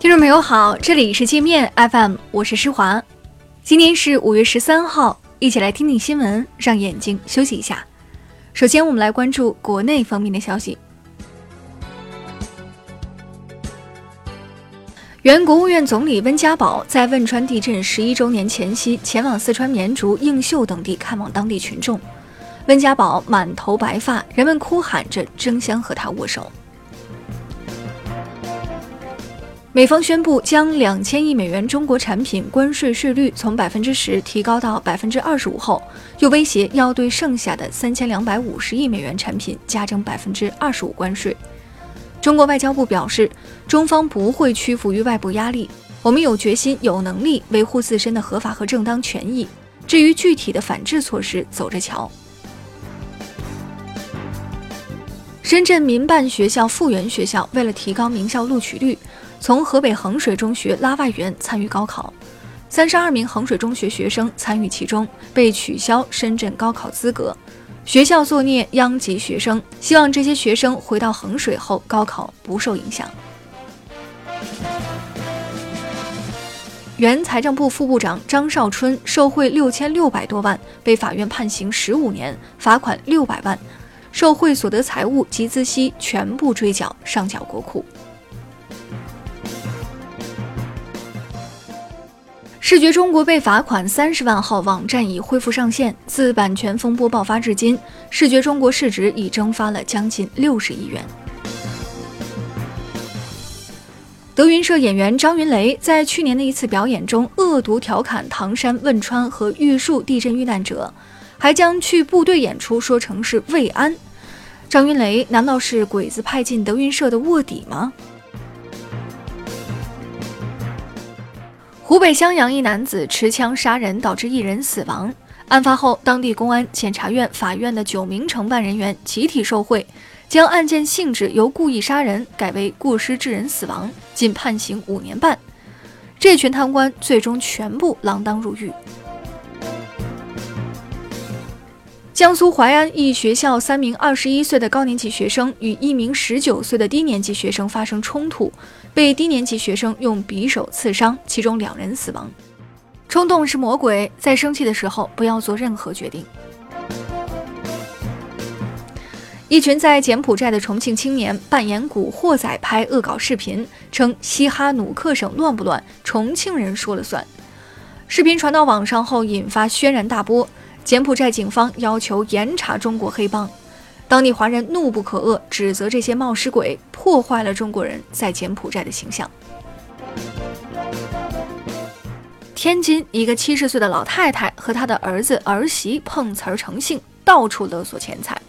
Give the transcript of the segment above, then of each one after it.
听众朋友好，这里是界面 FM，我是施华。今天是五月十三号，一起来听听新闻，让眼睛休息一下。首先，我们来关注国内方面的消息。原国务院总理温家宝在汶川地震十一周年前夕，前往四川绵竹、映秀等地看望当地群众。温家宝满头白发，人们哭喊着争相和他握手。美方宣布将两千亿美元中国产品关税税率从百分之十提高到百分之二十五后，又威胁要对剩下的三千两百五十亿美元产品加征百分之二十五关税。中国外交部表示，中方不会屈服于外部压力，我们有决心、有能力维护自身的合法和正当权益。至于具体的反制措施，走着瞧。深圳民办学校复原学校为了提高名校录取率，从河北衡水中学拉外援参与高考，三十二名衡水中学学生参与其中，被取消深圳高考资格。学校作孽殃及学生，希望这些学生回到衡水后高考不受影响。原财政部副部长张少春受贿六千六百多万，被法院判刑十五年，罚款六百万。受贿所得财物及孳息全部追缴上缴国库。视觉中国被罚款三十万号网站已恢复上线。自版权风波爆发至今，视觉中国市值已蒸发了将近六十亿元。德云社演员张云雷在去年的一次表演中恶毒调侃唐山、汶川和玉树地震遇难者。还将去部队演出说成是慰安，张云雷难道是鬼子派进德云社的卧底吗？湖北襄阳一男子持枪杀人，导致一人死亡。案发后，当地公安、检察院、法院的九名承办人员集体受贿，将案件性质由故意杀人改为过失致人死亡，仅判刑五年半。这群贪官最终全部锒铛入狱。江苏淮安一学校三名二十一岁的高年级学生与一名十九岁的低年级学生发生冲突，被低年级学生用匕首刺伤，其中两人死亡。冲动是魔鬼，在生气的时候不要做任何决定。一群在柬埔寨的重庆青年扮演古惑仔拍恶搞视频，称西哈努克省乱不乱，重庆人说了算。视频传到网上后引发轩然大波。柬埔寨警方要求严查中国黑帮，当地华人怒不可遏，指责这些冒失鬼破坏了中国人在柬埔寨的形象。天津一个七十岁的老太太和她的儿子儿媳碰瓷儿成性，到处勒索钱财。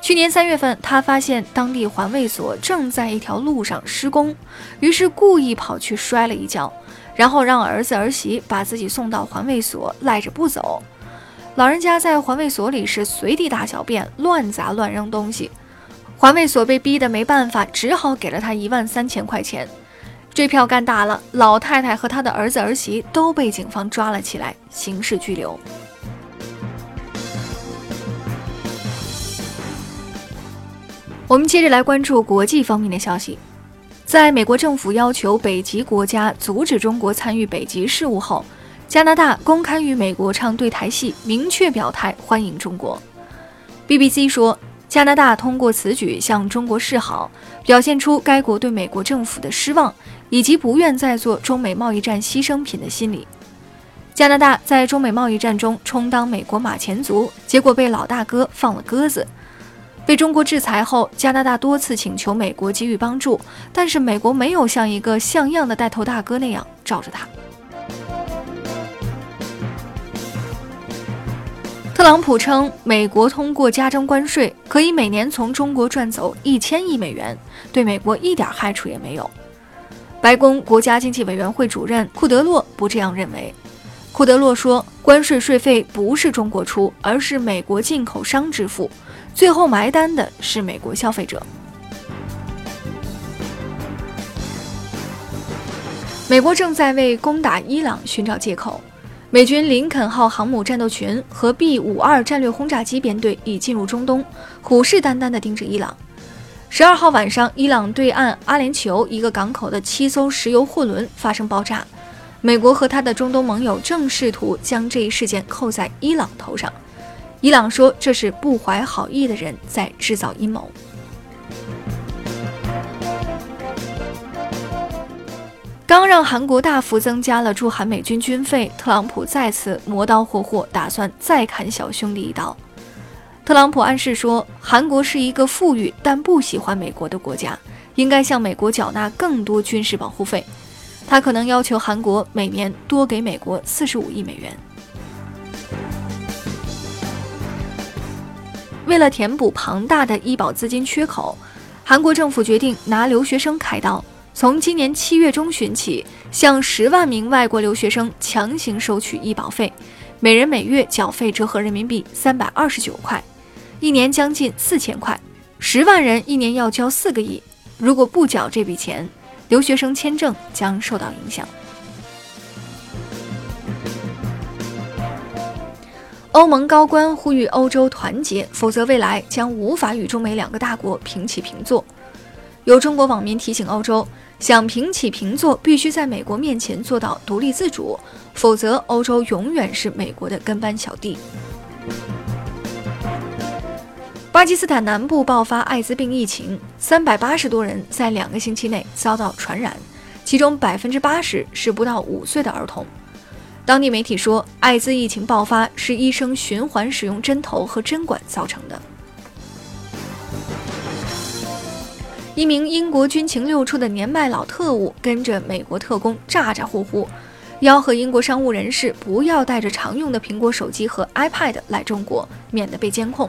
去年三月份，她发现当地环卫所正在一条路上施工，于是故意跑去摔了一跤，然后让儿子儿媳把自己送到环卫所，赖着不走。老人家在环卫所里是随地大小便、乱砸乱扔东西，环卫所被逼得没办法，只好给了他一万三千块钱。这票干大了，老太太和她的儿子儿媳都被警方抓了起来，刑事拘留。我们接着来关注国际方面的消息，在美国政府要求北极国家阻止中国参与北极事务后。加拿大公开与美国唱对台戏，明确表态欢迎中国。BBC 说，加拿大通过此举向中国示好，表现出该国对美国政府的失望，以及不愿再做中美贸易战牺牲品的心理。加拿大在中美贸易战中充当美国马前卒，结果被老大哥放了鸽子。被中国制裁后，加拿大多次请求美国给予帮助，但是美国没有像一个像样的带头大哥那样罩着他。特朗普称，美国通过加征关税，可以每年从中国赚走一千亿美元，对美国一点害处也没有。白宫国家经济委员会主任库德洛不这样认为。库德洛说，关税税费不是中国出，而是美国进口商支付，最后埋单的是美国消费者。美国正在为攻打伊朗寻找借口。美军林肯号航母战斗群和 B 五二战略轰炸机编队已进入中东，虎视眈眈地盯着伊朗。十二号晚上，伊朗对岸阿联酋一个港口的七艘石油货轮发生爆炸。美国和他的中东盟友正试图将这一事件扣在伊朗头上。伊朗说这是不怀好意的人在制造阴谋。刚让韩国大幅增加了驻韩美军军费，特朗普再次磨刀霍霍，打算再砍小兄弟一刀。特朗普暗示说，韩国是一个富裕但不喜欢美国的国家，应该向美国缴纳更多军事保护费。他可能要求韩国每年多给美国四十五亿美元。为了填补庞大的医保资金缺口，韩国政府决定拿留学生开刀。从今年七月中旬起，向十万名外国留学生强行收取医保费，每人每月缴费折合人民币三百二十九块，一年将近四千块，十万人一年要交四个亿。如果不缴这笔钱，留学生签证将受到影响。欧盟高官呼吁欧洲团结，否则未来将无法与中美两个大国平起平坐。有中国网民提醒欧洲。想平起平坐，必须在美国面前做到独立自主，否则欧洲永远是美国的跟班小弟。巴基斯坦南部爆发艾滋病疫情，三百八十多人在两个星期内遭到传染，其中百分之八十是不到五岁的儿童。当地媒体说，艾滋疫情爆发是医生循环使用针头和针管造成的。一名英国军情六处的年迈老特务跟着美国特工咋咋呼呼，吆喝英国商务人士不要带着常用的苹果手机和 iPad 来中国，免得被监控。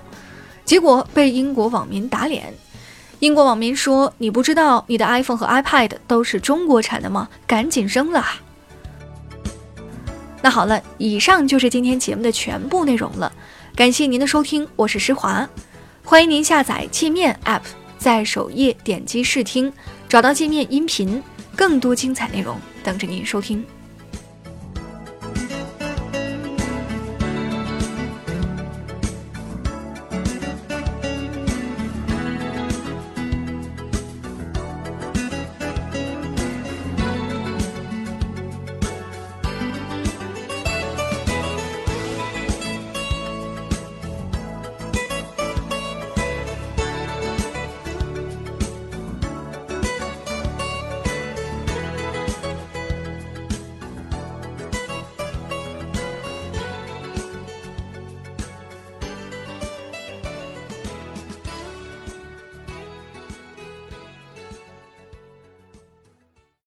结果被英国网民打脸。英国网民说：“你不知道你的 iPhone 和 iPad 都是中国产的吗？赶紧扔了！”那好了，以上就是今天节目的全部内容了。感谢您的收听，我是施华，欢迎您下载界面 App。在首页点击试听，找到界面音频，更多精彩内容等着您收听。